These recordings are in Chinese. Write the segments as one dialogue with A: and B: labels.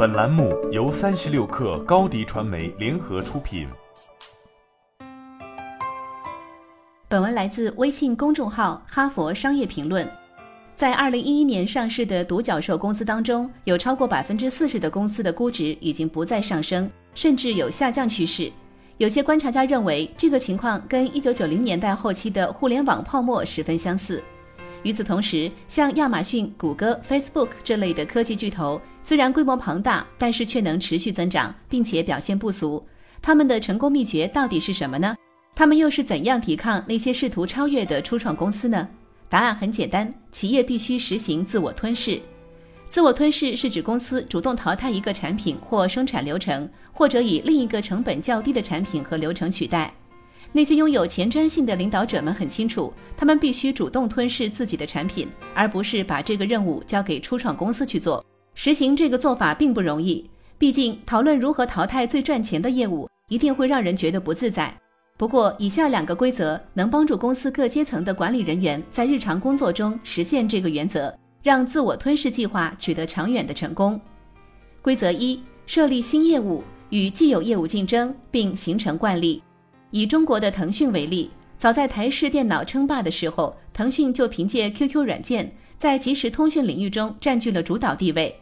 A: 本栏目由三十六氪高低传媒联合出品。
B: 本文来自微信公众号《哈佛商业评论》。在二零一一年上市的独角兽公司当中，有超过百分之四十的公司的估值已经不再上升，甚至有下降趋势。有些观察家认为，这个情况跟一九九零年代后期的互联网泡沫十分相似。与此同时，像亚马逊、谷歌、Facebook 这类的科技巨头，虽然规模庞大，但是却能持续增长，并且表现不俗。他们的成功秘诀到底是什么呢？他们又是怎样抵抗那些试图超越的初创公司呢？答案很简单：企业必须实行自我吞噬。自我吞噬是指公司主动淘汰一个产品或生产流程，或者以另一个成本较低的产品和流程取代。那些拥有前瞻性的领导者们很清楚，他们必须主动吞噬自己的产品，而不是把这个任务交给初创公司去做。实行这个做法并不容易，毕竟讨论如何淘汰最赚钱的业务，一定会让人觉得不自在。不过，以下两个规则能帮助公司各阶层的管理人员在日常工作中实现这个原则，让自我吞噬计划取得长远的成功。规则一：设立新业务，与既有业务竞争，并形成惯例。以中国的腾讯为例，早在台式电脑称霸的时候，腾讯就凭借 QQ 软件在即时通讯领域中占据了主导地位。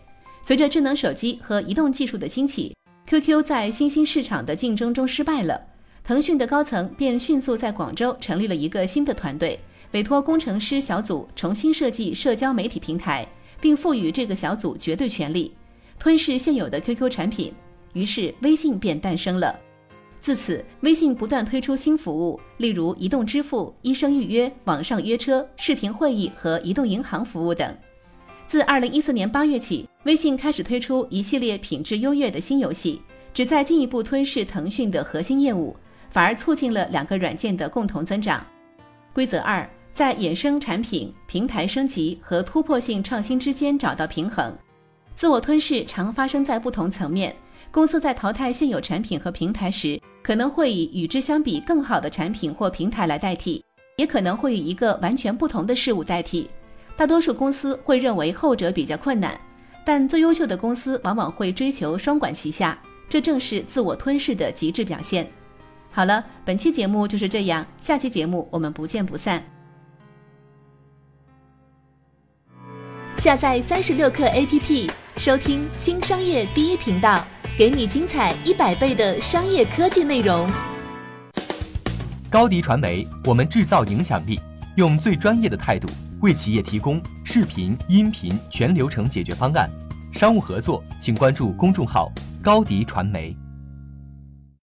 B: 随着智能手机和移动技术的兴起，QQ 在新兴市场的竞争中失败了。腾讯的高层便迅速在广州成立了一个新的团队，委托工程师小组重新设计社交媒体平台，并赋予这个小组绝对权力，吞噬现有的 QQ 产品。于是，微信便诞生了。自此，微信不断推出新服务，例如移动支付、医生预约、网上约车、视频会议和移动银行服务等。自二零一四年八月起，微信开始推出一系列品质优越的新游戏，旨在进一步吞噬腾讯的核心业务。反而促进了两个软件的共同增长。规则二，在衍生产品、平台升级和突破性创新之间找到平衡。自我吞噬常发生在不同层面。公司在淘汰现有产品和平台时，可能会以与之相比更好的产品或平台来代替，也可能会以一个完全不同的事物代替。大多数公司会认为后者比较困难，但最优秀的公司往往会追求双管齐下，这正是自我吞噬的极致表现。好了，本期节目就是这样，下期节目我们不见不散。下载三十六课 APP，收听新商业第一频道，给你精彩一百倍的商业科技内容。
C: 高迪传媒，我们制造影响力，用最专业的态度为企业提供视频、音频全流程解决方案。商务合作，请关注公众号高迪传媒。